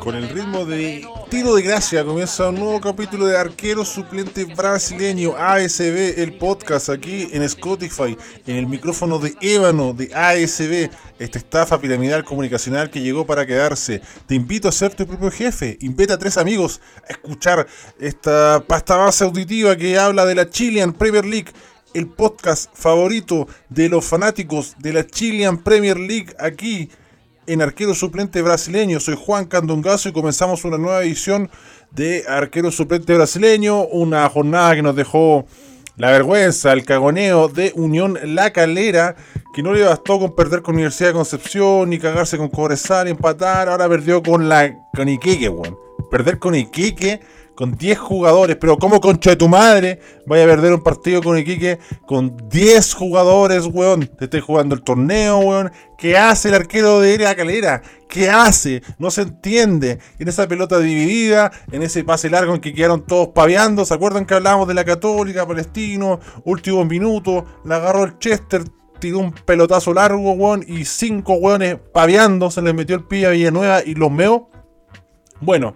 Con el ritmo de tiro de gracia comienza un nuevo capítulo de Arquero Suplente Brasileño ASB, el podcast aquí en Spotify, en el micrófono de ébano de ASB, esta estafa piramidal comunicacional que llegó para quedarse. Te invito a ser tu propio jefe, invita a tres amigos a escuchar esta pasta base auditiva que habla de la Chilean Premier League el podcast favorito de los fanáticos de la Chilean Premier League aquí en Arquero Suplente Brasileño. Soy Juan Candongazo y comenzamos una nueva edición de Arquero Suplente Brasileño, una jornada que nos dejó la vergüenza, el cagoneo de Unión La Calera, que no le bastó con perder con Universidad de Concepción, ni cagarse con Cobresal, empatar, ahora perdió con la con Iquique, weón. Perder con Iquique con 10 jugadores, pero como concha de tu madre vaya a perder un partido con Iquique con 10 jugadores, weón. Te estoy jugando el torneo, weón. ¿Qué hace el arquero de la calera? ¿Qué hace? No se entiende. En esa pelota dividida, en ese pase largo en que quedaron todos paveando. ¿Se acuerdan que hablábamos de la Católica, Palestino? Último minuto, la agarró el Chester, tiró un pelotazo largo, weón, y cinco weones paveando, se les metió el pie a Villanueva y los meó. Bueno,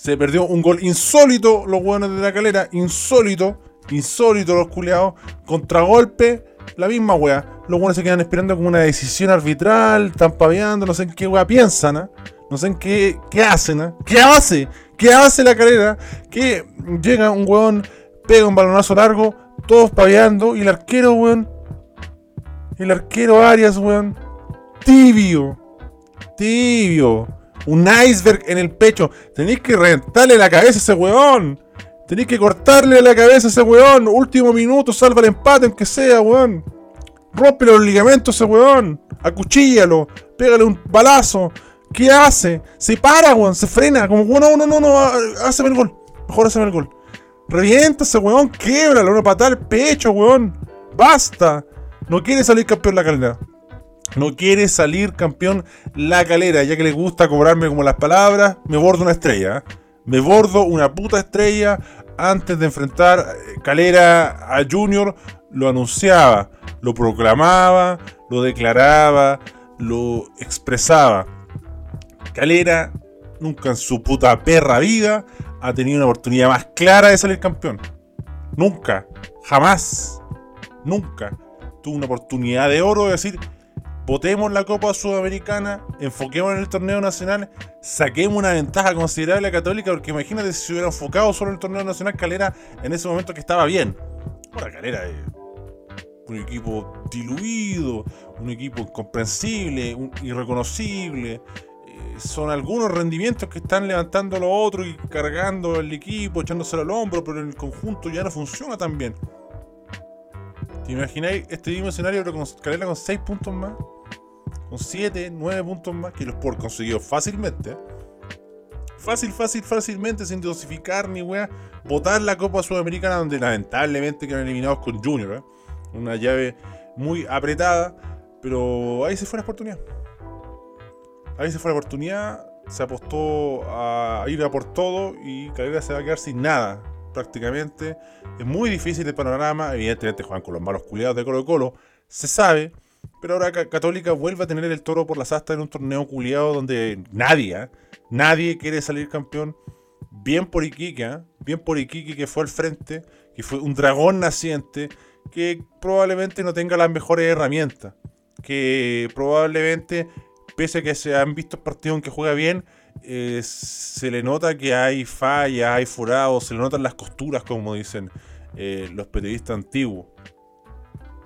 se perdió un gol insólito, los hueones de la calera. Insólito, insólito los culeados. Contragolpe, la misma wea. Los hueones se quedan esperando como una decisión arbitral. Están paveando, no sé en qué wea piensan, ¿ah? No sé en qué, qué hacen, ¿ah? ¿Qué hace? ¿Qué hace la calera? Que llega un hueón, pega un balonazo largo, todos paveando. Y el arquero, weón. El arquero Arias, weón. Tibio. Tibio un iceberg en el pecho. Tenéis que reventarle la cabeza a ese weón. Tenéis que cortarle la cabeza a ese weón. Último minuto, salva el empate, aunque sea, weón. Rompe los ligamentos a ese weón. Acuchíllalo. Pégale un balazo. ¿Qué hace? Se para, weón. Se frena. Como, no, no, no, no. Háceme el gol. Mejor háceme el gol. Revienta ese weón. Québralo. Una patada al pecho, weón. Basta. No quiere salir campeón la calidad. No quiere salir campeón la calera, ya que le gusta cobrarme como las palabras, me bordo una estrella. ¿eh? Me bordo una puta estrella antes de enfrentar eh, Calera a Junior. Lo anunciaba, lo proclamaba, lo declaraba, lo expresaba. Calera nunca en su puta perra vida ha tenido una oportunidad más clara de salir campeón. Nunca, jamás, nunca tuvo una oportunidad de oro de decir votemos la Copa Sudamericana, enfoquemos en el torneo nacional, saquemos una ventaja considerable a Católica, porque imagínate si se hubiera enfocado solo en el torneo nacional, Calera en ese momento que estaba bien. Ahora Calera es un equipo diluido, un equipo incomprensible, irreconocible. Eh, son algunos rendimientos que están levantando los otros y cargando el equipo, echándoselo al hombro, pero en el conjunto ya no funciona tan bien. ¿Te imagináis este mismo escenario pero con Calera con 6 puntos más? Con 7, 9 puntos más que los por conseguido fácilmente. Fácil, fácil, fácilmente, sin dosificar ni weá. Votar la Copa Sudamericana, donde lamentablemente quedaron eliminados con Junior. ¿eh? Una llave muy apretada, pero ahí se fue la oportunidad. Ahí se fue la oportunidad, se apostó a ir a por todo y Calera se va a quedar sin nada, prácticamente. Es muy difícil el panorama, evidentemente juegan con los malos culiados de Colo Colo, se sabe, pero ahora Católica vuelve a tener el toro por las astas en un torneo culiado donde nadie, ¿ah? nadie quiere salir campeón. Bien por Iquique, ¿ah? bien por Iquique que fue al frente, que fue un dragón naciente, que probablemente no tenga las mejores herramientas. Que probablemente, pese a que se han visto partidos en que juega bien, eh, se le nota que hay fallas, hay furados, se le notan las costuras, como dicen eh, los periodistas antiguos.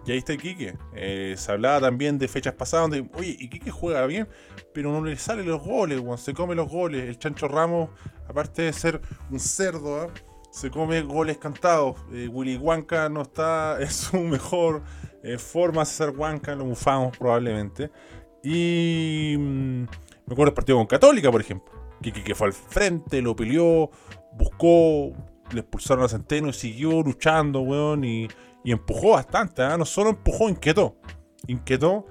Y ahí está Iquique. Eh, se hablaba también de fechas pasadas donde, oye, Iquique juega bien, pero no le salen los goles, se come los goles. El Chancho Ramos, aparte de ser un cerdo, ¿ah? se come goles cantados. Eh, Willy Huanca no está en su mejor eh, forma ser Huanca, lo bufamos probablemente. Y mm, me acuerdo del partido con Católica, por ejemplo. Que, fue al frente, lo peleó, buscó, le expulsaron a Centeno y siguió luchando, weón. Y, y empujó bastante, ¿ah? no solo empujó, inquietó. Inquietó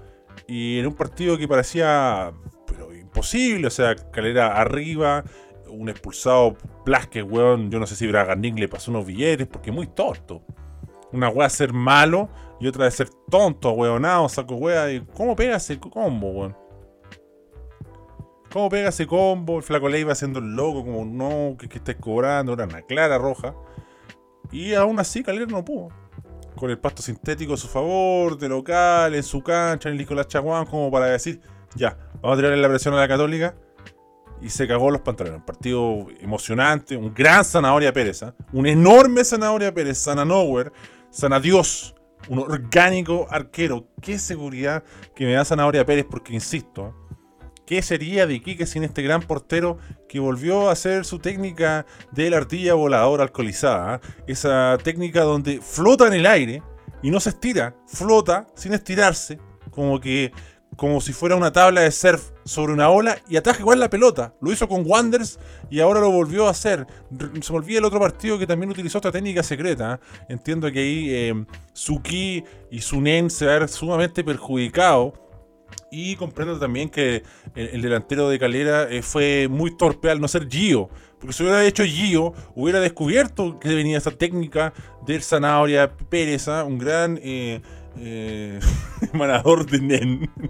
y en un partido que parecía pero imposible, o sea, Calera arriba, un expulsado Blasque, weón, yo no sé si Braganic le pasó unos billetes porque muy torto. Una weá de ser malo y otra de ser tonto, weonado, saco weá. Y ¿Cómo pega ese combo, weón? ¿Cómo pega ese combo? El flaco le iba haciendo el loco, como no, que, que estés cobrando, era una clara roja. Y aún así Calera no pudo. Con el pasto sintético a su favor, de local, en su cancha, en el Nicolás Chaguán, como para decir, ya, vamos a tirarle la presión a la Católica. Y se cagó los pantalones. Un partido emocionante, un gran Zanahoria Pérez, ¿eh? un enorme Zanahoria Pérez, Sana Nowhere, Sana Dios, un orgánico arquero. Qué seguridad que me da Zanahoria Pérez, porque insisto, ¿eh? ¿Qué sería de Iquique sin este gran portero que volvió a hacer su técnica de la artilla voladora alcoholizada? Esa técnica donde flota en el aire y no se estira, flota sin estirarse, como que como si fuera una tabla de surf sobre una ola y ataja igual la pelota. Lo hizo con Wanders y ahora lo volvió a hacer. Se me olvida el otro partido que también utilizó esta técnica secreta. Entiendo que ahí eh, Suki y Sunen se va a ver sumamente perjudicado y comprendo también que el, delantero de Calera eh, fue muy torpe al no ser Gio. Porque si hubiera hecho Gio, hubiera descubierto que venía esa técnica del Zanahoria Pérez, ¿ah? un gran eh, eh emanador de Nen.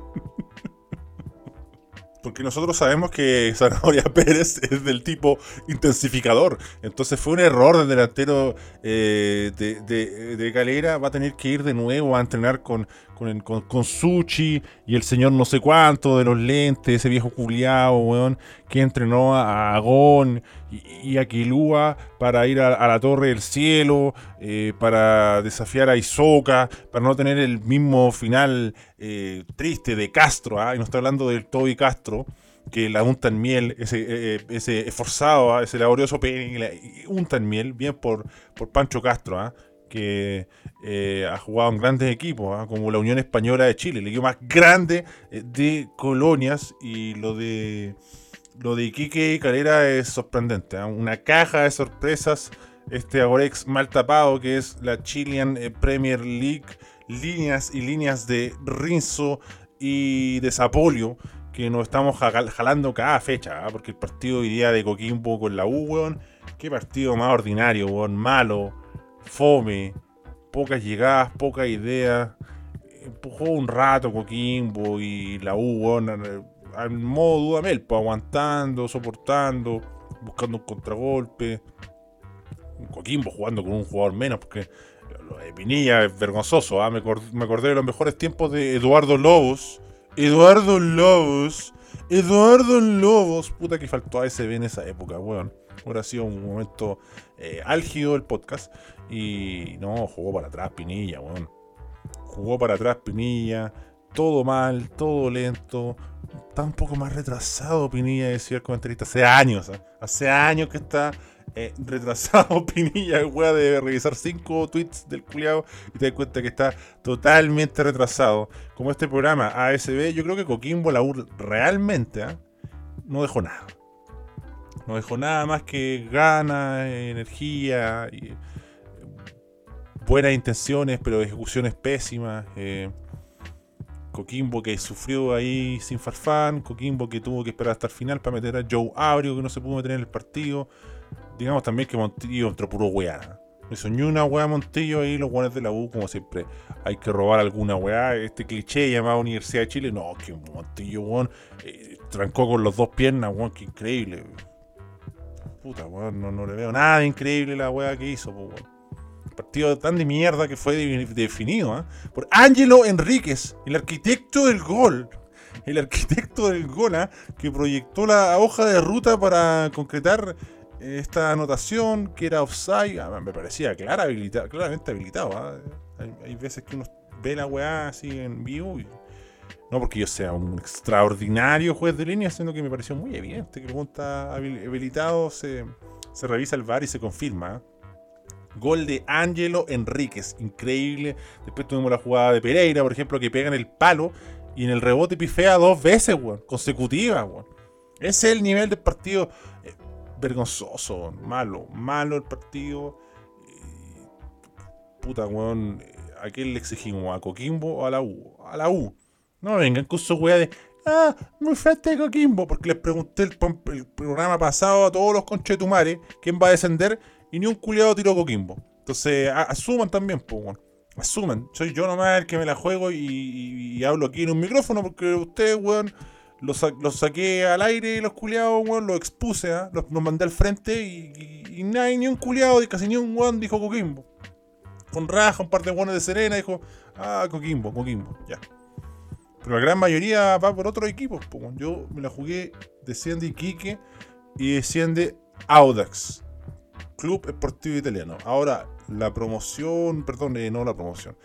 Porque nosotros sabemos que Zanahoria Pérez es del tipo intensificador. Entonces fue un error del delantero eh, de, de, Calera. Va a tener que ir de nuevo a entrenar con, con, con, Suchi y el señor no sé cuánto de los lentes, ese viejo culiao, weón, que entrenó a Agón y, a Kilua para ir a, la Torre del Cielo, eh, para desafiar a Isoka, para no tener el mismo final eh, triste de Castro, ¿ah? y no estoy hablando del Toby Castro, que la unta en miel, ese, eh, ese esforzado, ¿ah? ese laborioso pene, unta en miel, bien por, por Pancho Castro, ¿ah? Que eh, ha jugado en grandes equipos, ¿ah? como la Unión Española de Chile, el equipo más grande eh, de colonias, y lo de lo de Iquique y Calera es sorprendente, ¿ah? una caja de sorpresas, este Agorex mal tapado que es la Chilean eh, Premier League, líneas y líneas de Rinzo y de Zapolio, que nos estamos jalando cada fecha, ¿ah? porque el partido hoy día de Coquimbo con la U, weón, qué partido más ordinario, weón, malo, fome, pocas llegadas, poca idea. Empujó un rato Coquimbo y la U, al modo Dudamel, pues, aguantando, soportando, buscando un contragolpe. Coquimbo jugando con un jugador menos, porque lo de Pinilla es vergonzoso. ¿ah? Me, acordé, de los mejores tiempos de Eduardo Lobos. Eduardo Lobos. Eduardo Lobos. Puta que faltó a SB en esa época, weón. Ahora ha sido un momento eh, álgido el podcast. Y no, jugó para atrás Pinilla, weón. Jugó para atrás Pinilla. Todo mal, todo lento. Está un poco más retrasado Pinilla, decía el comentarista. Hace años, ¿eh? hace años que está eh, retrasado Pinilla, weón, de revisar cinco tweets del culiado y te das cuenta que está totalmente retrasado. Como este programa ASB, yo creo que Coquimbo la realmente ¿eh? no dejó nada. No dejó nada más que ganas, energía y buenas intenciones, pero ejecuciones pésimas. Eh, Coquimbo que sufrió ahí sin farfán, Coquimbo que tuvo que esperar hasta el final para meter a Joe Abrio que no se pudo meter en el partido. Digamos también que Montillo entró puro weá. Me soñó una weá Montillo ahí, los guanes de la U, como siempre. Hay que robar alguna weá. Este cliché llamado Universidad de Chile, no, que Montillo, weón, eh, trancó con los dos piernas, weón, que increíble. Puta, weón, no, no le veo nada increíble la weá que hizo, weón partido tan de mierda que fue definido ¿ah? por Ángelo Enríquez, el arquitecto del gol. El arquitecto del gol ¿ah? que proyectó la hoja de ruta para concretar esta anotación que era offside. Ah, me parecía clara, claramente habilitado. Hay, veces que uno ve la weá así en vivo no porque yo sea un extraordinario juez de línea, sino que me pareció muy evidente que el habilitado, se, se revisa el VAR y se confirma. Gol de Ángelo Enríquez, increíble. Después tuvimos la jugada de Pereira, por ejemplo, que pega en el palo y en el rebote pifea dos veces, weón, consecutivas, weón. Ese es el nivel del partido eh, vergonzoso, malo, malo el partido. puta, weón. ¿a quién le exigimos? ¿A Coquimbo o a la U? A la U. No vengan con su weá de. Ah, muy fuerte de Coquimbo. Porque les pregunté el, el, programa pasado a todos los conchetumares quién va a descender y ni un culiado tiró Coquimbo. Entonces, asuman también, pues, bueno. Asuman. Soy yo nomás el que me la juego y, hablo aquí en un micrófono porque ustedes, weón, los, saqué al aire y los culiados, weón, los expuse, ¿ah? los, mandé al frente y, y, nadie, ni un culiado, casi ni un weón dijo Coquimbo. Con raja, un par de weones de Serena, dijo, ah, Coquimbo, Coquimbo, ya. Pero la gran mayoría va por otros equipos. Yo me la jugué, desciende Iquique y desciende Audax. Club Esportivo Italiano. Ahora, la promoción, perdón, eh, no la promoción.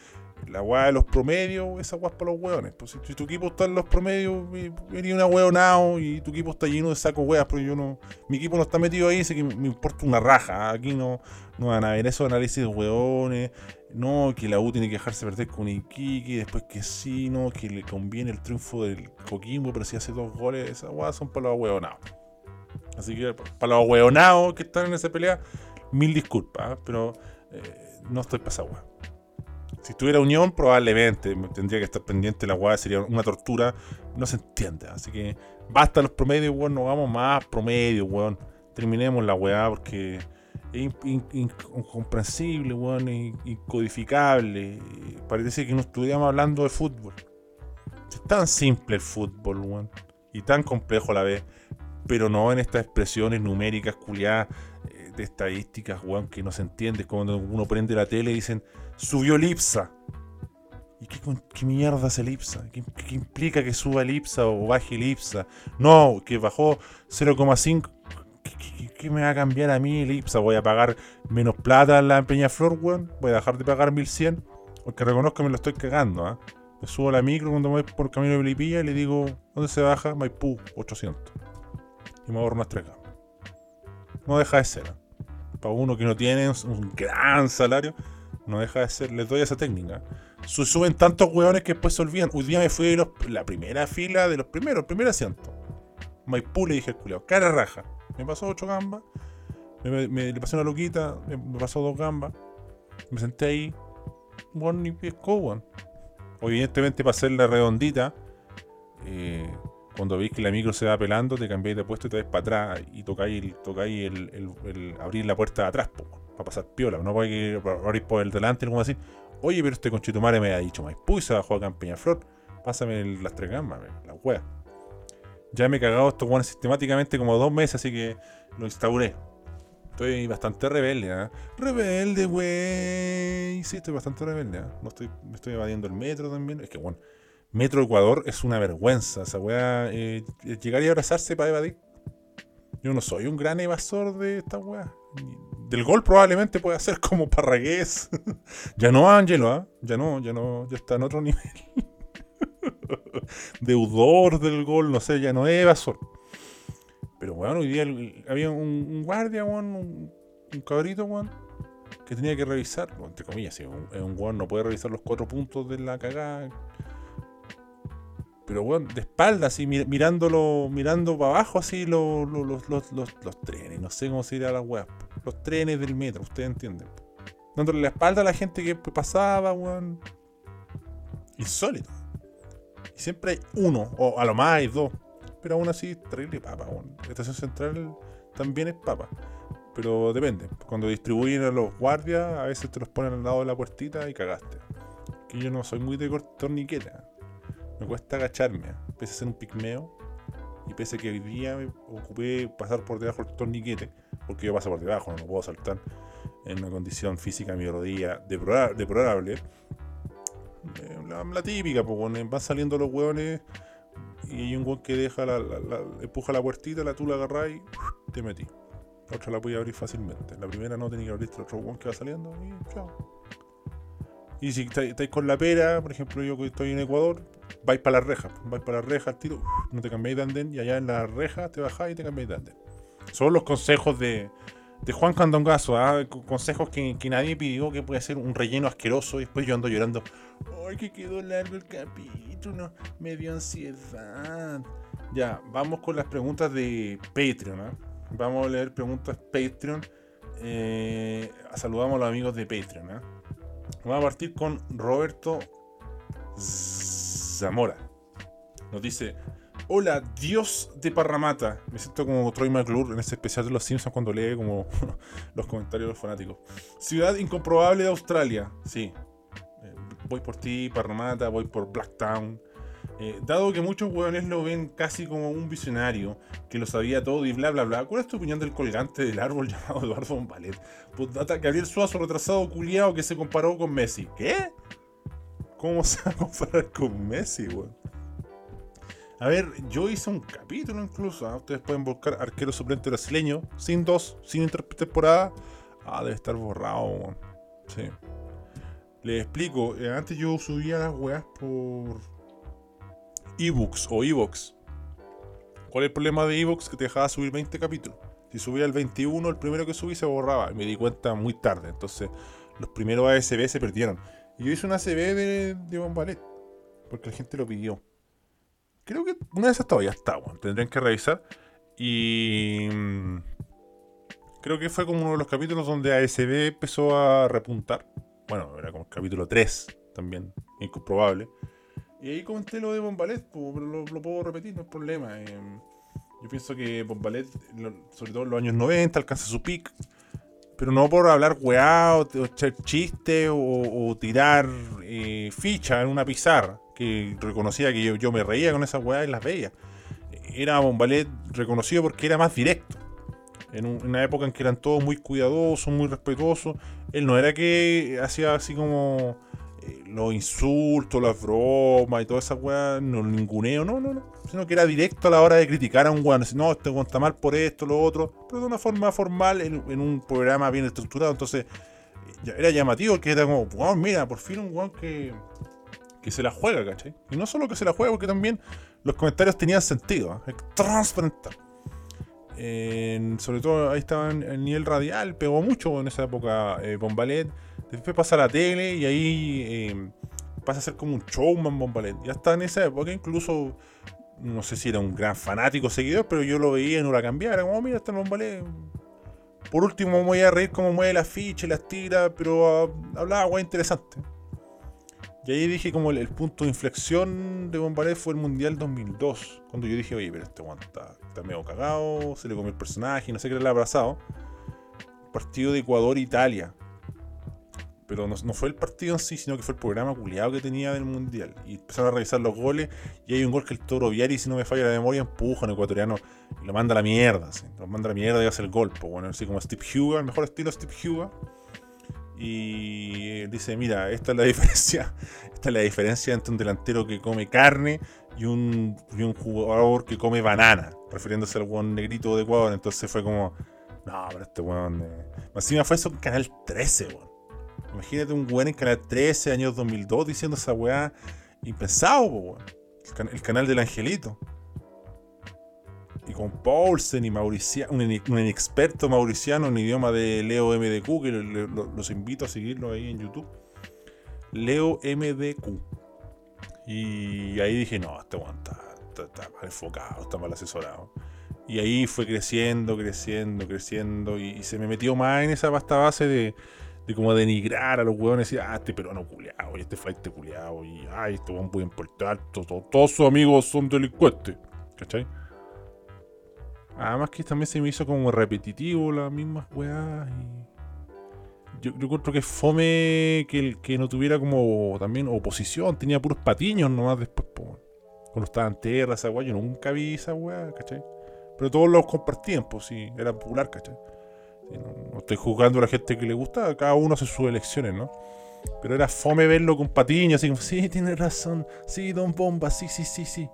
La weá de los promedios, esa weá es para los weones. Pues si, tu equipo está en los promedios, venía una weonao y tu equipo está lleno de saco weas, pero yo no. Mi equipo no está metido ahí, así que me importa una raja. Aquí no, no van a ver esos análisis de weones. No, que la U tiene que dejarse perder con Iquique, después que sí, no, que le conviene el triunfo del Coquimbo, pero si hace dos goles, esas weas son para los weonados. Así que para los hueonados que están en esa pelea, mil disculpas, ¿eh? pero eh, no estoy pasado, Si estuviera Unión, probablemente tendría que estar pendiente la weá, sería una tortura, no se entiende. Así que basta los promedios, weón, no vamos más promedios, weón. Terminemos la weá porque es incomprensible, weón, incodificable. Parece que no estuviéramos hablando de fútbol. Es tan simple el fútbol, weón, y tan complejo a la vez pero no en estas expresiones numéricas culiadas estadísticas, weón, que no se entiende. Cuando uno prende la tele y dicen, subió el IPSA. ¿Y qué, qué mierda es el IPSA? ¿Qué, implica que suba el IPSA o baje el IPSA? No, que bajó 0,5. ¿Qué, me va a cambiar a mí el IPSA? ¿Voy a pagar menos plata en la Peñaflor, weón? ¿Voy a dejar de pagar 1100? Porque reconozco que me lo estoy cagando, ¿ah? Me subo la micro cuando voy por camino de Melipilla y le digo, ¿dónde se baja? Maipú, 800 y me ahorro unas tres No deja de ser. Para uno que no tiene un gran salario, no deja de ser. Les doy esa técnica. Suben tantos hueones que después se olvidan. Hoy día me fui de la primera fila de los primeros, el primer asiento. Maipú le dije al culiao, cara raja. Me pasó ocho gambas. Me, le pasé una loquita, me, pasó dos gambas. Me senté ahí. Bueno, ni pescó, Evidentemente para hacer la redondita. Eh, cuando veis que la micro se va pelando, te cambiáis de puesto y te ves para atrás y tocáis, el, tocáis el, abrir la puerta de atrás, para pasar piola. No podéis abrir por el delante, como decir, oye, pero este conchitumare me ha dicho más y se bajó acá en Peñaflor, pásame las tres gamas, la wea. Ya me he cagado estos guanes sistemáticamente como dos meses, así que lo instauré. Estoy bastante rebelde, ¿eh? Rebelde, wey. Sí, estoy bastante rebelde, ¿eh? No estoy, me estoy evadiendo el metro también. Es que, bueno, Metro Ecuador es una vergüenza. Esa weá, eh, llegar y abrazarse para evadir. Yo no soy un gran evasor de esta weá. Del gol probablemente puede ser como Parragués. ya no, Ángelo, ¿ah? Ya no, ya no, ya está en otro nivel. Deudor del gol, no sé, ya no es evasor. Pero bueno, hoy día había un, guardia, un, cabrito, weón, que tenía que revisar, entre comillas, un, un weón no puede revisar los cuatro puntos de la cagada pero bueno, de espalda, así, mirándolo, mirando para abajo, así, los, los, trenes, no sé cómo se dirá la web, los trenes del metro, ustedes entienden. Dándole la espalda a la gente que pasaba, weón. Insólito. Y siempre hay uno, o a lo más hay dos. Pero aún así, terrible papa, weón. La estación central también es papa. Pero depende. Cuando distribuyen a los guardias, a veces te los ponen al lado de la puertita y cagaste. Que yo no soy muy de torniqueta me cuesta agacharme. Pese a ser un pigmeo. Y pese a que hoy día me ocupé pasar por debajo del torniquete. Porque yo paso por debajo, no puedo saltar. En una condición física mi rodilla deplorable. Eh, la, típica, pues van saliendo los hueones. Y hay un hueón que deja la, empuja la puertita, la tú la agarrás y te metí. La otra la voy a abrir fácilmente. La primera no tenía que abrir el otro hueón que va saliendo y chao. Y si estáis con la pera, por ejemplo, yo que estoy en Ecuador, vais para la reja, vais para la reja al tiro, no te cambiáis de andén y allá en la reja te bajáis y te cambiáis de andén. Son los consejos de, de Juan Candongazo, ¿ah? consejos que, que, nadie pidió, que puede ser un relleno asqueroso y después yo ando llorando. ¡Ay, que quedó largo el capítulo! Me dio ansiedad. Ya, vamos con las preguntas de Patreon. ¿ah? Vamos a leer preguntas Patreon. Eh, saludamos a los amigos de Patreon. ¿ah? Vamos a partir con Roberto Zamora. Nos dice, hola, Dios de Parramata. Me siento como Troy McClure en este especial de Los Simpsons cuando lee como los comentarios de los fanáticos. Ciudad incomprobable de Australia. Sí. Eh, voy por ti, Parramata, voy por Blacktown. Eh, dado que muchos hueones lo ven casi como un visionario, que lo sabía todo y bla bla bla, ¿cuál es tu opinión del colgante del árbol llamado Eduardo Bombalet? Pues data Gabriel Suazo, retrasado culiado que se comparó con Messi. ¿Qué? ¿Cómo se va a comparar con Messi, weón? A ver, yo hice un capítulo incluso. ¿ah? Ustedes pueden buscar arquero suplente brasileño, sin dos, sin intertemporada. Ah, debe estar borrado, weón. Sí. Les explico. Eh, antes yo subía las weas por ebooks o ebooks. ¿Cuál es el problema de ebooks? Que te dejaba subir 20 capítulos. Si subía el 21, el primero que subí se borraba. Y me di cuenta muy tarde. Entonces, los primeros ASB se perdieron. Y yo hice una ASB de, de Bombalet. Porque la gente lo pidió. Creo que una de esas todavía está, bueno. Tendrían que revisar. Y. Mm, creo que fue como uno de los capítulos donde ASB empezó a repuntar. Bueno, era como el capítulo 3 también, incomprobable. Y ahí comenté lo de Bombalet, pero lo, puedo repetir, no hay problema. Em, yo pienso que Bombalet, sobre todo en los años 90, alcanza su pick. Pero no por hablar weá, o, echar chistes, o, tirar eh, ficha en una pizarra, que reconocía que yo, me reía con esas weá y las veía. Era Bombalet reconocido porque era más directo. En, en, una época en que eran todos muy cuidadosos, muy respetuosos. Él no era que hacía así como los insultos, las bromas y toda esa weá, no ninguneo, no, no, no. Sino que era directo a la hora de criticar a un weón. No, este weón mal por esto, lo otro. Pero de una forma formal, en, un programa bien estructurado. Entonces, era llamativo que era como, wow, mira, por fin un weón que, que se la juega, ¿cachai? Y no solo que se la juega, porque también los comentarios tenían sentido. ¿eh? Transparentar. sobre todo ahí estaba el nivel radial, pegó mucho en esa época eh, Bombalet Después pasa la tele y ahí eh, pasa a ser como un showman Bombalet. Ya está en esa época, incluso no sé si era un gran fanático seguidor, pero yo lo veía y no la. Era como, oh, mira, está el Bombalet. Por último, me voy a reír cómo mueve las fichas, las tira, pero uh, hablaba guay interesante. Y ahí dije como el, punto de inflexión de Bombalet fue el Mundial 2002. Cuando yo dije, oye, pero este guante está, está, medio cagado, se le comió el personaje, no sé qué le ha abrazado. Partido de Ecuador-Italia. Pero no, fue el partido en sí, sino que fue el programa culiado que tenía del Mundial. Y empezaron a revisar los goles. Y hay un gol que el Toro Viari, si no me falla la memoria, empuja en ecuatoriano y lo manda a la mierda. Lo manda a la mierda y hace el gol. Pues, bueno, así como Steve Huga, el mejor estilo Steve Huga. Y dice, mira, esta es la diferencia. Esta es la diferencia entre un delantero que come carne y un, un jugador que come banana. Refiriéndose al buen negrito de Ecuador. Entonces fue como, no, pero este weón. Eh... Encima fue eso en Canal 13, weón. Imagínate un weón en Canal 13, años 2002, diciendo esa weá impensado, El, canal del Angelito. Y con Paulsen y Mauricia, un, experto mauriciano en idioma de Leo MDQ, que los invito a seguirlo ahí en YouTube. Leo MDQ. Y ahí dije, no, este weón está, mal enfocado, está mal asesorado. Y ahí fue creciendo, creciendo, creciendo. Y, y se me metió más en esa pasta base de de como denigrar a los huevones y ah, este peruano culiado, y este flight culiado, y ay, este hueón puede importar, todos sus amigos son delincuentes, ¿cachai? Además que también se me hizo como repetitivo las mismas weas y... Yo, yo encuentro que fome que, que no tuviera como también oposición, tenía puros patiños nomás después, cuando estaba en tierra, esa wea, yo nunca vi esa wea, ¿cachai? Pero todos los compartían, pues sí, era popular, ¿cachai? No, estoy juzgando a la gente que le gusta, cada uno hace sus elecciones, ¿no? Pero era fome verlo con patiño, así como, sí, tiene razón, sí, Don Bomba, sí, sí, sí, sí.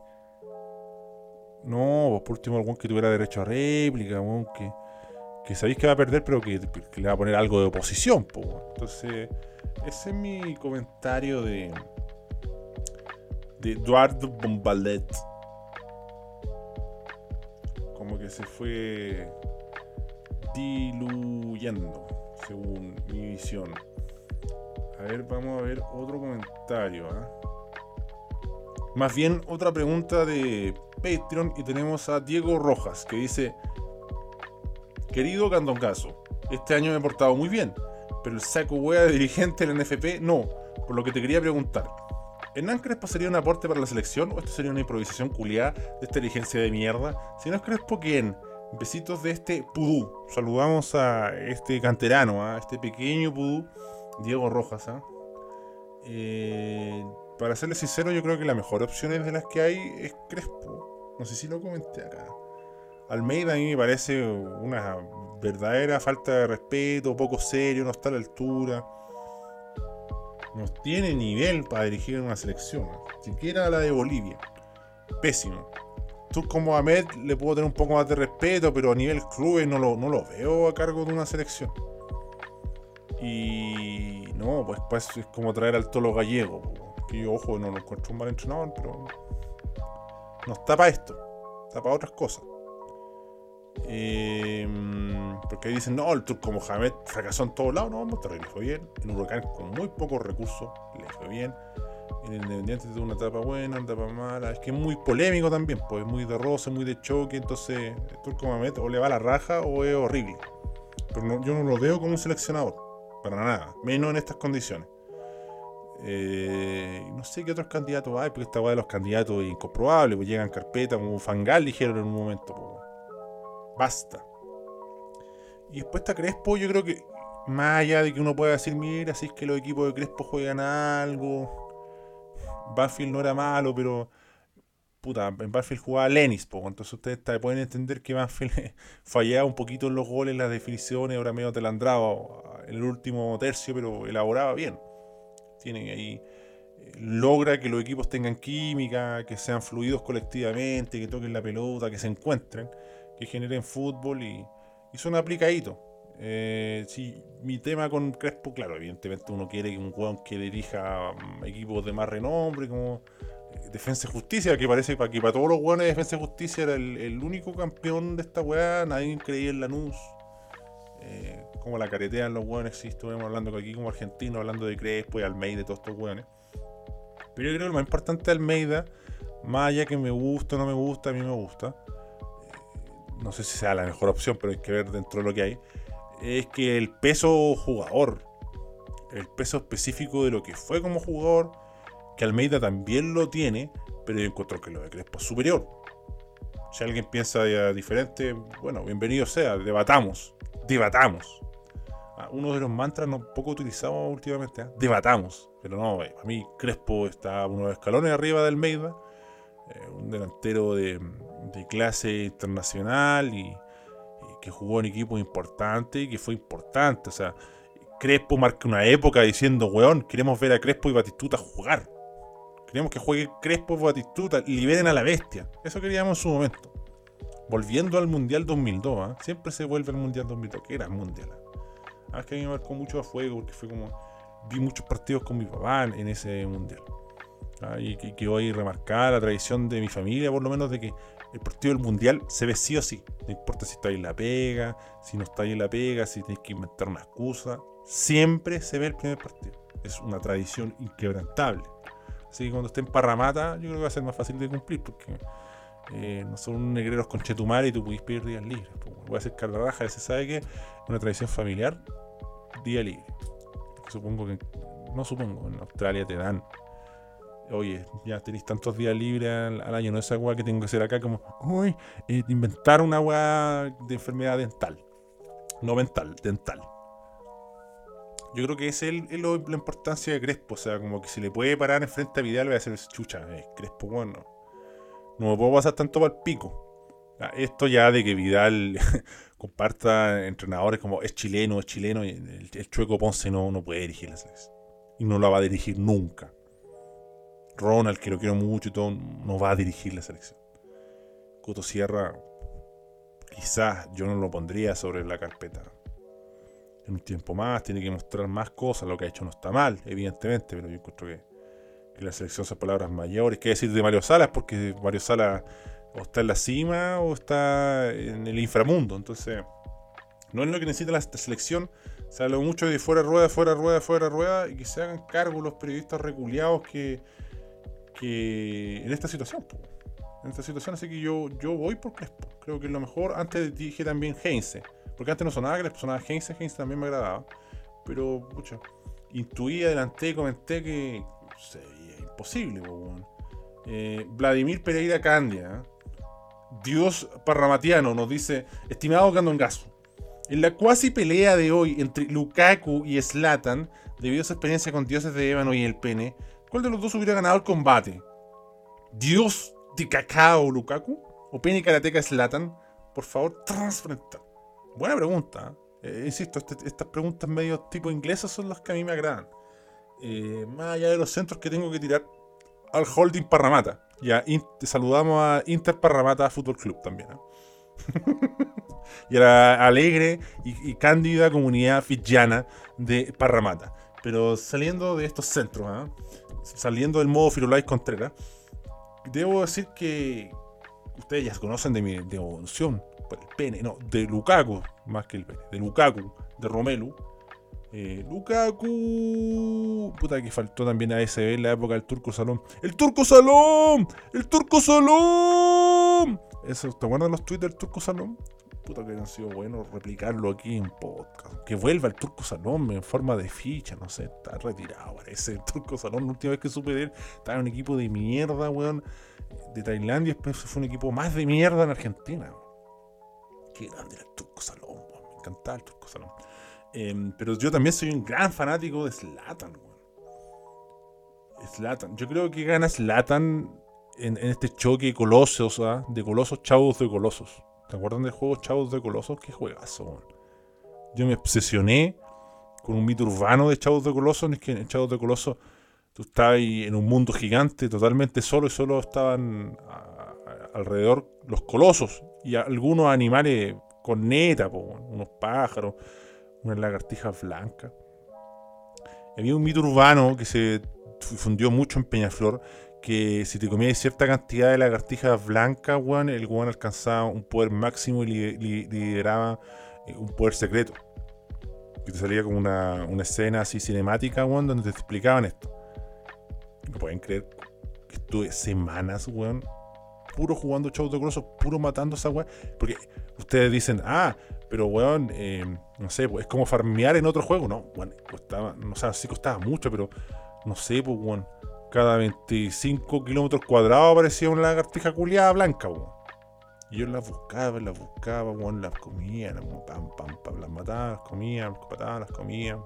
No, por último, algún que tuviera derecho a réplica, algún que, que sabéis que va a perder, pero que, le va a poner algo de oposición, pues. Entonces, ese es mi comentario de, de Eduardo Bombalet. Como que se fue diluyendo, según mi visión. A ver, vamos a ver otro comentario. ¿ah? Más bien otra pregunta de Patreon y tenemos a Diego Rojas que dice, querido Candongazo, este año me he portado muy bien. pero el saco hueá de dirigente del NFP no. Por lo que te quería preguntar. ¿Hernán Crespo sería un aporte para la selección o esto sería una improvisación culiada de esta dirigencia de mierda? Si no es Crespo, ¿quién? Besitos de este pudú. Saludamos a este canterano, a este pequeño pudú, Diego Rojas. ¿ah? Eh, para serle sincero, yo creo que la mejor opción de las que hay es Crespo. No sé si lo comenté acá. Almeida a mí me parece una verdadera falta de respeto, poco serio, no está a la altura. No tiene nivel para dirigir una selección, siquiera la de Bolivia. Pésimo. Tú como Ahmed le puedo tener un poco más de respeto, pero a nivel club no lo, no lo veo a cargo de una selección. Y no, pues, pues es como traer al tolo gallego. Que yo, ojo, no lo encuentro un mal entrenador, pero no está para esto, está para otras cosas. Eh, porque dicen, no, el turco Mohamed fracasó en todos lados. No, Monterrey le fue bien. En Huracán con muy pocos recursos le fue bien. El Independiente tuvo una etapa buena, una etapa mala. Es que es muy polémico también, pues es muy de roce, muy de choque. Entonces, el turco Mohamed o le va la raja o es horrible. Pero yo no lo veo como un seleccionador, para nada, menos en estas condiciones. Eh, no sé qué otros candidatos hay, porque esta weá de los candidatos es incomprobable, pues llegan carpetas como Fangal, dijeron en un momento. Pues, basta. Y después está Crespo, yo creo que más allá de que uno pueda decir, mira, si es que los equipos de Crespo juegan algo. Banfield no era malo, pero puta, en Banfield jugaba Lenis, po, entonces ustedes pueden entender que Banfield fallaba un poquito en los goles, las definiciones, ahora medio telandrado en el último tercio, pero elaboraba bien. Tiene ahí eh, logra que los equipos tengan química, que sean fluidos colectivamente, que toquen la pelota, que se encuentren, que generen fútbol y, y son aplicaditos. Eh, mi tema con Crespo, claro, evidentemente uno quiere que un jugador que dirija mm, equipos de más renombre, como eh, Defensa y Justicia, que parece que para todos los hueones de Defensa y Justicia era el, único campeón de esta weá, nadie creía en Lanús. Eh, como la caretean los hueones, estuvimos hablando aquí como argentino, hablando de Crespo y Almeida y todos estos hueones. Pero yo creo que lo más importante de Almeida, más allá que me gusta o no me gusta, a mí me gusta, no sé si sea la mejor opción, pero hay que ver dentro de lo que hay, es que el peso jugador, el peso específico de lo que fue como jugador, que Almeida también lo tiene, pero yo encuentro que lo de Crespo es superior. Si alguien piensa diferente, bueno, bienvenido sea, debatamos, debatamos. Ah, uno de los mantras no poco utilizados últimamente, ¿eh? debatamos. Pero no, a mí Crespo está unos escalones arriba de Almeida, eh, un delantero de, de clase internacional y, que jugó en equipos importantes y que fue importante. O sea, Crespo marca una época diciendo, weón, queremos ver a Crespo y Batistuta jugar. Queremos que juegue Crespo y Batistuta, liberen a la bestia. Eso queríamos en su momento. Volviendo al Mundial 2002, ¿ah? siempre se vuelve al Mundial 2002, que era Mundial. Ah, es que a mí me marcó mucho a fuego porque fue como. Vi muchos partidos con mi papá en ese Mundial. ¿ah? Y que, hoy remarcar la tradición de mi familia, por lo menos, de que el partido del mundial se ve sí o sí. No importa si está en la pega, si no está en la pega, si tienes que inventar una excusa. Siempre se ve el primer partido. Es una tradición inquebrantable. Así que cuando esté en Parramata, yo creo que va a ser más fácil de cumplir porque eh, no son negreros con chetumar y tú puedes pedir días libres. Voy a hacer raja, se sabe que una tradición familiar, día libre. supongo que, no supongo, en Australia te dan oye, ya tenéis tantos días libres al, año, no es esa weá que tengo que hacer acá como, uy, eh, inventar una weá de enfermedad dental. No mental, dental. Yo creo que esa es la importancia de Crespo, o sea, como que si le puede parar enfrente a Vidal, voy a hacer chucha, eh, Crespo, bueno, no me puedo pasar tanto para el pico. Esto ya de que Vidal comparta entrenadores como es chileno, es chileno, y el, Chueco Ponce no, no puede dirigir la selección. Y no la va a dirigir nunca. Ronald, que lo quiero mucho y todo, no va a dirigir la selección. Coto Sierra, quizás yo no lo pondría sobre la carpeta. En un tiempo más, tiene que mostrar más cosas. Lo que ha hecho no está mal, evidentemente, pero yo encuentro que, la selección son palabras mayores. ¿Qué decir de Mario Salas? Porque Mario Salas o está en la cima o está en el inframundo. Entonces, no es lo que necesita la selección. Se habla mucho de fuera rueda, fuera rueda, fuera rueda, y que se hagan cargo los periodistas reculeados que en esta situación. En esta situación, así que yo, yo voy por Crespo. Creo que es lo mejor. Antes dije también Heinze. Porque antes no sonaba Crespo, sonaba Heinze. Heinze también me agradaba. pero, pucha, intuí, adelanté, comenté que sería imposible, eh, Vladimir Pereira Candia, Dios Parramatiano, nos dice, estimado Gaso en la cuasi pelea de hoy entre Lukaku y Slatan, debido a su experiencia con dioses de ébano y el pene, ¿cuál de los dos hubiera ganado el combate? ¿Dios de cacao Lukaku? ¿O pene karateca Slatan? Por favor, transfrenta. Buena pregunta. ¿eh? Eh, insisto, este, estas preguntas medio tipo inglesas son las que a mí me agradan. Eh, más allá de los centros que tengo que tirar al Holding Parramata. Ya, saludamos a Inter Parramata Fútbol Club también. y a la alegre y, cándida comunidad fidjiana de Parramata. Pero saliendo de estos centros, ¿ah? Saliendo del modo Firulais Contreras, debo decir que ustedes ya conocen de mi devoción por el pene, no, de Lukaku, más que el pene, de Lukaku, de Romelu. Eh, Lukaku. Puta que faltó también a ese en la época del Turco Salón. ¡El Turco Salón! ¡El Turco Salón! Eso, ¿Te acuerdas los tweets del Turco Salón? Puta que han sido bueno replicarlo aquí en podcast. Que vuelva el Turco Salón en forma de ficha, no sé, está retirado, parece. El Turco Salón, la última vez que supe de él, estaba en un equipo de mierda, weón, de Tailandia, después fue un equipo más de mierda en Argentina. Qué grande era el Turco Salón, weón. me encantaba el Turco Salón. Em, pero yo también soy un gran fanático de Slatan, weón. Slatan, yo creo que gana Slatan en, este choque colosos, ¿ah? de colosos chavos de colosos. ¿Te acuerdan del juego Chavos de Colosos? Qué juegazo, Yo me obsesioné con un mito urbano de Chavos de Colosos. Es que en Chavos de Colosos tú estabas en un mundo gigante, totalmente solo, y solo estaban alrededor los colosos y algunos animales con neta, unos pájaros, unas lagartijas blancas. Había un mito urbano que se difundió mucho en Peñaflor, que si te comías cierta cantidad de lagartijas blancas, weón, el weón alcanzaba un poder máximo y lideraba eh, un poder secreto. Que te salía como una, escena así cinemática, weón, donde te explicaban esto. No pueden creer que estuve semanas, weón, puro jugando shows de grosso, puro matando a esa weón. Porque ustedes dicen, ah, pero weón, eh, no sé, pues es como farmear en otro juego. No, weón, costaba, no sé, sí costaba mucho, pero no sé, pues weón cada 25 kilómetros cuadrados aparecía una lagartija culiada blanca, Y yo las buscaba, las buscaba, weón, las comía, las, pam, pam, pam, las mataba, las comía, las mataba, las comía,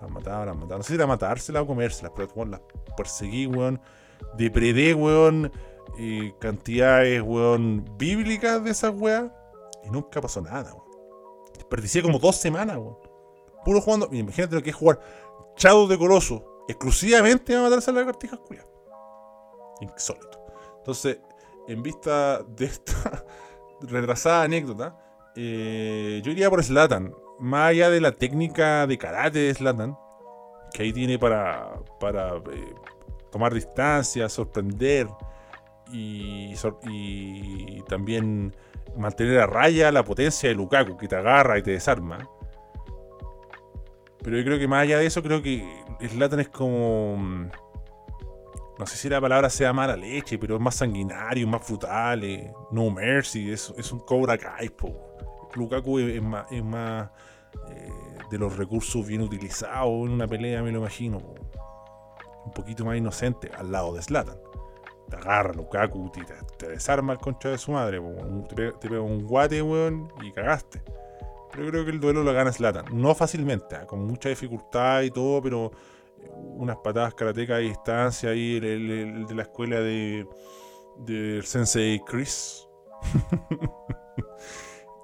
las mataba, las mataba. No sé si era matárselas o comérselas, pero weón, las perseguí, weón, depredé, weón, y cantidades, weón, bíblicas de esas weas, y nunca pasó nada, weón. Desperdicié como dos semanas, weón. Puro jugando, imagínate lo que es jugar Chado de Coloso exclusivamente a matarse a las lagartijas culiadas. Insólito. Entonces, en vista de esta retrasada anécdota, eh, yo iría por Slatan. Más allá de la técnica de karate de Slatan, que ahí tiene para, para eh, tomar distancia, sorprender y, y también mantener a raya la potencia de Lukaku, que te agarra y te desarma. Pero yo creo que más allá de eso, creo que Slatan es como. Mm, no sé si la palabra sea mala leche, pero es más sanguinario, más brutal. Eh, no mercy, es, es, un Cobra Kai, po. Lukaku es, más, es más eh, de los recursos bien utilizados en una pelea, me lo imagino. Un poquito más inocente al lado de Slatan. Te agarra Lukaku, te, te desarma el concha de su madre, te, pega, te pega un guate, weón, y cagaste. Pero creo que el duelo lo gana Slatan. No fácilmente, ¿ah? con mucha dificultad y todo, pero eh, unas patadas karatecas a distancia ahí, el, de la escuela de Sensei Chris.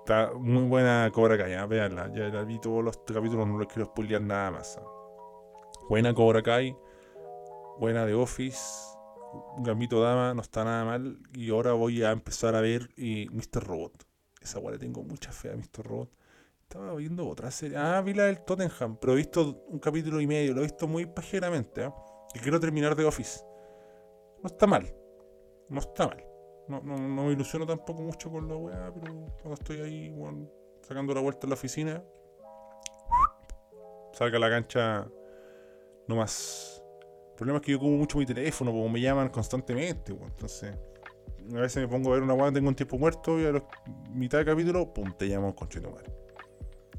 Está muy buena Cobra Kai, ¿eh? veanla. Ya la vi todos los capítulos, no les quiero spoilear nada más. ¿ah? Buena Cobra Kai, buena de Office, Gambito Dama, no está nada mal. Y ahora voy a empezar a ver y Mr. Robot. Esa guay tengo mucha fe a Mr. Robot. Estaba viendo otra serie. Ah, vi la del Tottenham, pero he visto un capítulo y medio. Lo he visto muy pajeramente. ¿eh? Y quiero terminar de Office. No está mal. No está mal. No, no, no me ilusiono tampoco mucho con la weá, pero cuando estoy ahí, sacando la vuelta en la oficina, salga la cancha no más. El problema es que yo como mucho mi teléfono, como me llaman constantemente, entonces a veces me pongo a ver una weá, tengo un tiempo muerto y a la mitad del capítulo, pum, te llamo con madre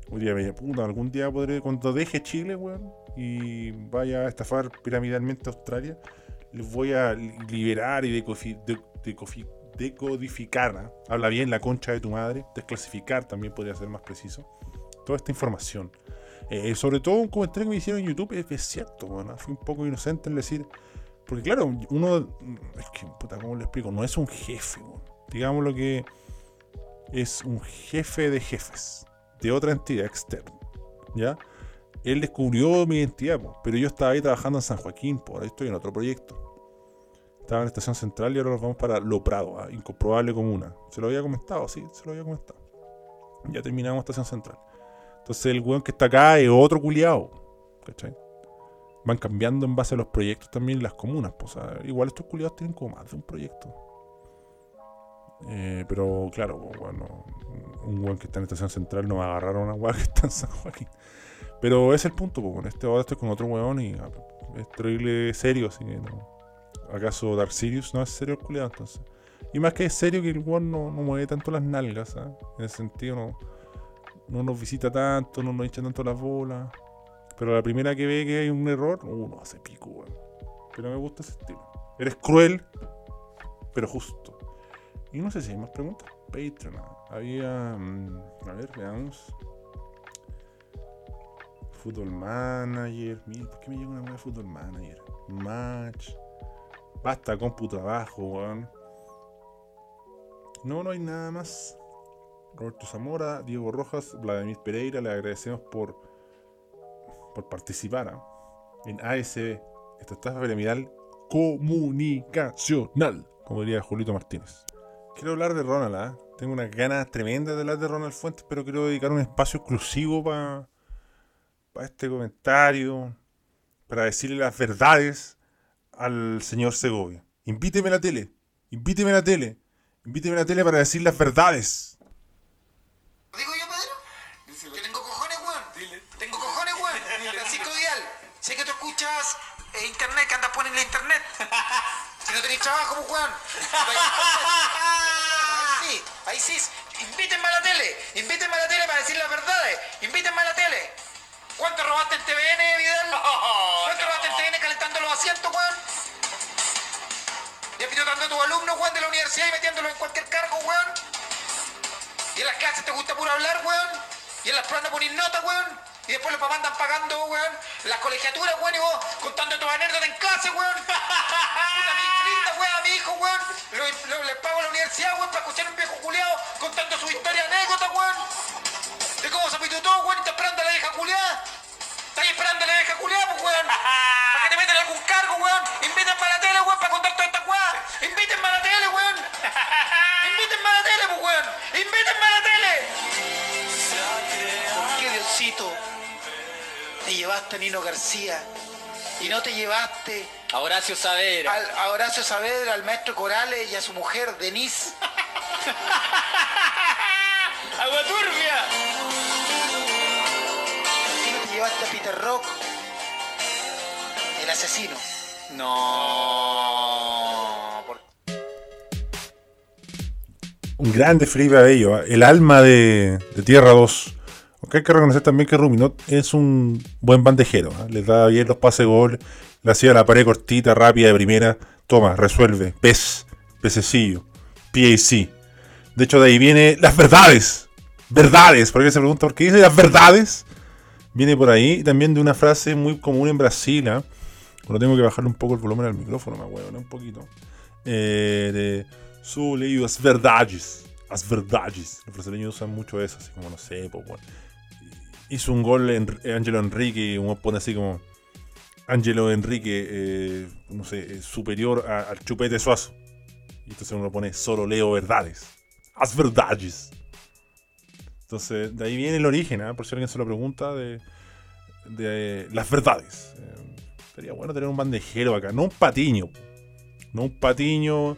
Hoy día me puta, algún día podré, cuando deje Chile, weón, y vaya a estafar piramidalmente a Australia, les voy a liberar y decodificar. ¿ah? Habla bien la concha de tu madre. Desclasificar también podría ser más preciso. Toda esta información. Eh, sobre todo un comentario que me hicieron en YouTube es, cierto, bueno, fui un poco inocente en decir. Porque claro, uno. Es que, puta, ¿cómo le explico? No es un jefe, digamos lo que es un jefe de jefes de otra entidad externa. ¿Ya? Él descubrió mi identidad, pero yo estaba ahí trabajando en San Joaquín, por ahí estoy en otro proyecto. Estaba en la estación central y ahora nos vamos para Lo Prado, ¿ah? incomprobable comuna. Se lo había comentado, sí, se lo había comentado. Ya terminamos estación central. Entonces el weón que está acá es otro culiado. ¿Cachai? Van cambiando en base a los proyectos también las comunas. Pues, igual estos culiados tienen como más de un proyecto. Eh, pero claro, bueno, un weón que está en estación central no va a agarrar a una weá que está en San Joaquín. Pero es el punto, pues, este ahora estoy con otro weón y ah, es terrible serio, así que no. ¿Acaso Dark Sirius no es serio el culiado entonces? Y más que es serio que el weón no, mueve tanto las nalgas, ¿ah? En ese sentido no, no nos visita tanto, no nos echa tanto las bolas. Pero la primera que ve que hay un error, uno hace pico, weón. Pero me gusta ese estilo. Eres cruel, pero justo. Y no sé si hay más preguntas. Patreon. Había. Mm, a ver, veamos. Football Manager. Mira, ¿por qué me llega una nueva Football Manager? Match. Basta con tu trabajo, weón. No, no hay nada más. Roberto Zamora, Diego Rojas, Vladimir Pereira, le agradecemos por, por participar ¿ah? en ASB, esta estafa piramidal comunicacional, como diría Julito Martínez. Quiero hablar de Ronald, ¿eh? Tengo unas ganas tremendas de hablar de Ronald Fuentes, pero quiero dedicar un espacio exclusivo para este comentario, para decirle las verdades al señor Segovia. Invíteme a la tele, invíteme a la tele, invíteme a la tele para decir las verdades. ¿Digo yo, Pedro? Que tengo cojones, weón. Tengo cojones, weón. Francisco Vidal, sé que tú escuchas eh, internet, que andas poniendo internet. Si no tenéis trabajo, pues, weón. ahí sí. Invítenme a la tele. Invítenme a la tele para decir las verdades. Invítenme a la tele. ¿Cuánto robaste en TVN, Vidal? ¿Cuánto robaste en TVN calentando los asientos, weón? Y tanto a tus alumnos, weón, de la universidad y metiéndolos en cualquier cargo, weón. Y en las clases te gusta puro hablar, weón. Y en las pruebas poner nota, weón. Y después los papás andan pagando, weón, las colegiaturas, weón, y vos contando tus anécdotas en clase, weón. García y no te llevaste a Horacio Saavedra. Al, a Horacio Saavedra, al maestro Corales y a su mujer, Denise. ¡Agua turbia! ¿Por qué no te llevaste a Peter Rock? El asesino. No. Un grande Felipe Abello, ¿eh? el alma de, de Tierra 2 hay que reconocer también que Ruminot es un buen bandejero. ¿eh? Le da bien los pases gol, le hacía la pared cortita, rápida de primera. Toma, resuelve. Pez, pececillo, PAC. De hecho, de ahí viene las verdades. Verdades. Porque se pregunta por qué dice las verdades. Viene por ahí también de una frase muy común en Brasil. ¿eh? tengo que bajarle un poco el volumen al micrófono, me huevo, un poquito. Eh, de su leído as verdades. As verdades. Los brasileños usan mucho eso, así como no sé, pues bueno hizo un gol en Angelo Enrique uno pone así como Angelo Enrique, eh, no sé, superior al chupete suazo. Y entonces uno pone solo leo verdades. As verdades. Entonces, de ahí viene el origen, ¿eh? por si alguien se lo pregunta, de, de las verdades. Eh, sería bueno tener un bandejero acá, no un patiño. No un patiño.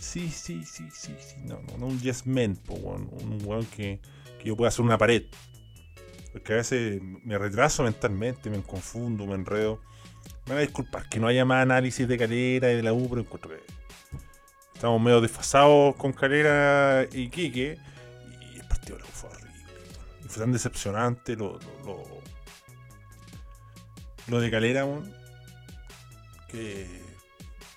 Sí, sí, sí, sí, sí. No, no, un yes man, un weón que, que yo pueda hacer una pared. Porque a veces me retraso mentalmente, me confundo, me enredo. Me van a disculpar que no haya más análisis de Calera y de la U, pero encuentro que estamos medio desfasados con Calera y Quique. Y el partido de la U fue horrible. fue tan decepcionante lo, lo, de Calera, weón, que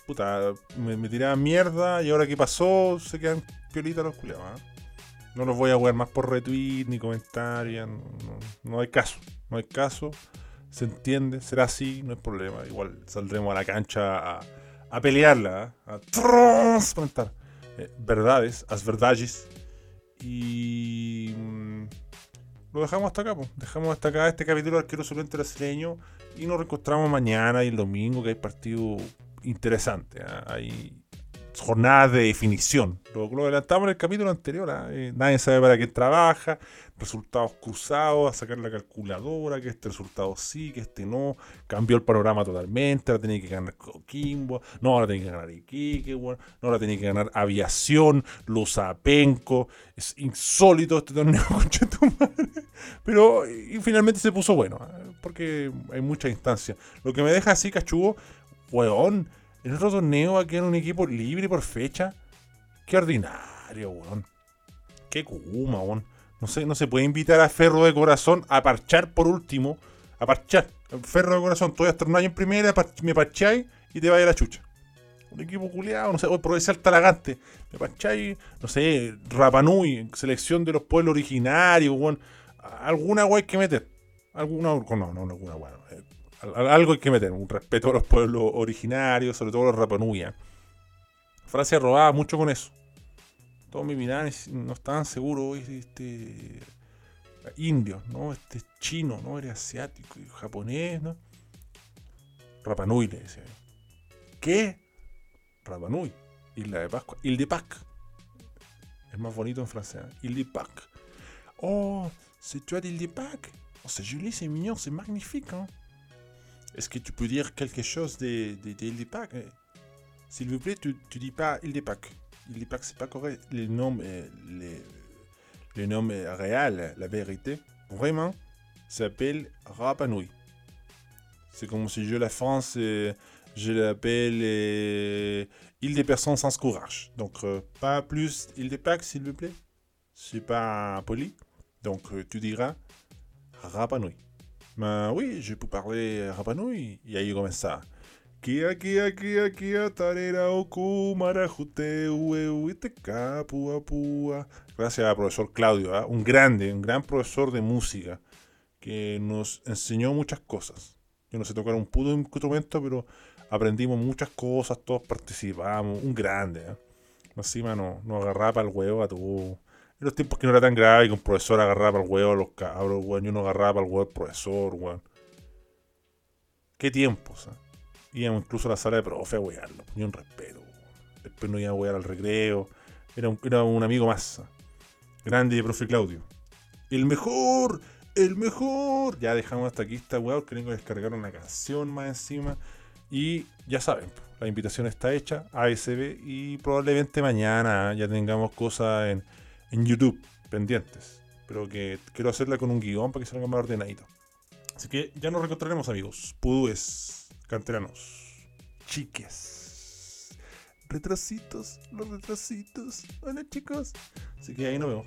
puta, me, me tiraban mierda y ahora que pasó se quedan piolitas los culiados. ¿ah? No los voy a jugar más por retweet ni comentarios, no, hay caso, no hay caso, se entiende, será así, no hay problema. Igual saldremos a la cancha a, pelearla, ¿ah? a transparentar eh, verdades, as verdades. Y mm, lo dejamos hasta acá, pues. dejamos hasta acá este capítulo de arquero suplente brasileño y nos reencontramos mañana y el domingo que hay partido interesante. ¿ah? Hay jornadas de definición. Lo, adelantamos en el capítulo anterior. ¿ah? Eh, nadie sabe para qué trabaja. Resultados cruzados, a sacar la calculadora, que este resultado sí, que este no. Cambió el panorama totalmente. Ahora tenía que ganar Coquimbo. No, ahora tenía que ganar Iquique. No, ahora tenía que ganar Aviación, Luzapenco. Es insólito este torneo, concha tu madre. Pero y finalmente se puso bueno, ¿ah? porque hay muchas instancias. Lo que me deja así, cachugo, weón, en otro torneo va a quedar un equipo libre por fecha. Qué ordinario, weón. Qué kuma, weón. No sé, no se puede invitar a Ferro de Corazón a parchar por último. A parchar. Ferro de Corazón, un año en primera, me parcháis y te vaya a la chucha. Un equipo culiado, no sé, hoy por ser talagante. Me parcháis, no sé, Rapanui, selección de los pueblos originarios, weón. Alguna weá hay que meter. Alguna, no, no, alguna weá. Eh, algo hay que meter, un respeto a los pueblos originarios, sobre todo los Rapanui. ¿eh? Francia robaba mucho con eso. Todos mis miranes no estaban seguros, este indios, ¿no? Este chino, ¿no? Era asiático y japonés, ¿no? Rapanui le decía. ¿Qué? Rapanui, Isla de Pascua, Ile de Pâques. Es más bonito en francés. ¿eh? Ile de Pâques. Oh, c'est toi d'Ile de Pâques. Oh, c'est joli, c'est mignon, c'est magnifique? Est-ce que tu peux dire quelque chose de, de, de Île de Pâques eh? S'il vous plaît, tu, tu dis pas de Pâques, c'est pas correct. Le nom, euh, le, le nom euh, réel, la vérité, vraiment, s'appelle Rapa Nui. C'est comme si je la France, euh, je l'appelle euh, des personnes sans courage. Donc, euh, pas plus Île de Pâques, s'il vous plaît. C'est pas poli. Donc, euh, tu diras Rapa Ben oui, je peux parler Rapanui. Y ahí comienza. Kia, kia, kia, kia, tarera, oku, marajute, pua, pua. Gracias al profesor Claudio, ¿ah? un grande, un gran profesor de música que nos enseñó muchas cosas. Yo no sé tocar un puto instrumento, pero aprendimos muchas cosas, todos participamos. Un grande, ¿eh? Encima nos, nos agarraba el huevo a tu. En los tiempos que no era tan grave que un profesor agarraba el huevo a los cabros, weón. Y uno agarraba el huevo al profesor, weón. Qué tiempos, ¿eh? Íbamos incluso a la sala de profe a wearlo. Ni un respeto, weón. Después no iba a wear al recreo. Era un, amigo más. ¿eh? Grande, profe Claudio. El mejor, el mejor. Ya dejamos hasta aquí esta weá porque tengo que descargar una canción más encima. Y ya saben, la invitación está hecha, ASB, y probablemente mañana ya tengamos cosas en, en YouTube pendientes. Pero que quiero hacerla con un guion para que salga más ordenadito. Así que ya nos reencontraremos, amigos. Pudúes, canteranos, chiques, retrasitos, los retrasitos. Hola, chicos. Así que ahí nos vemos.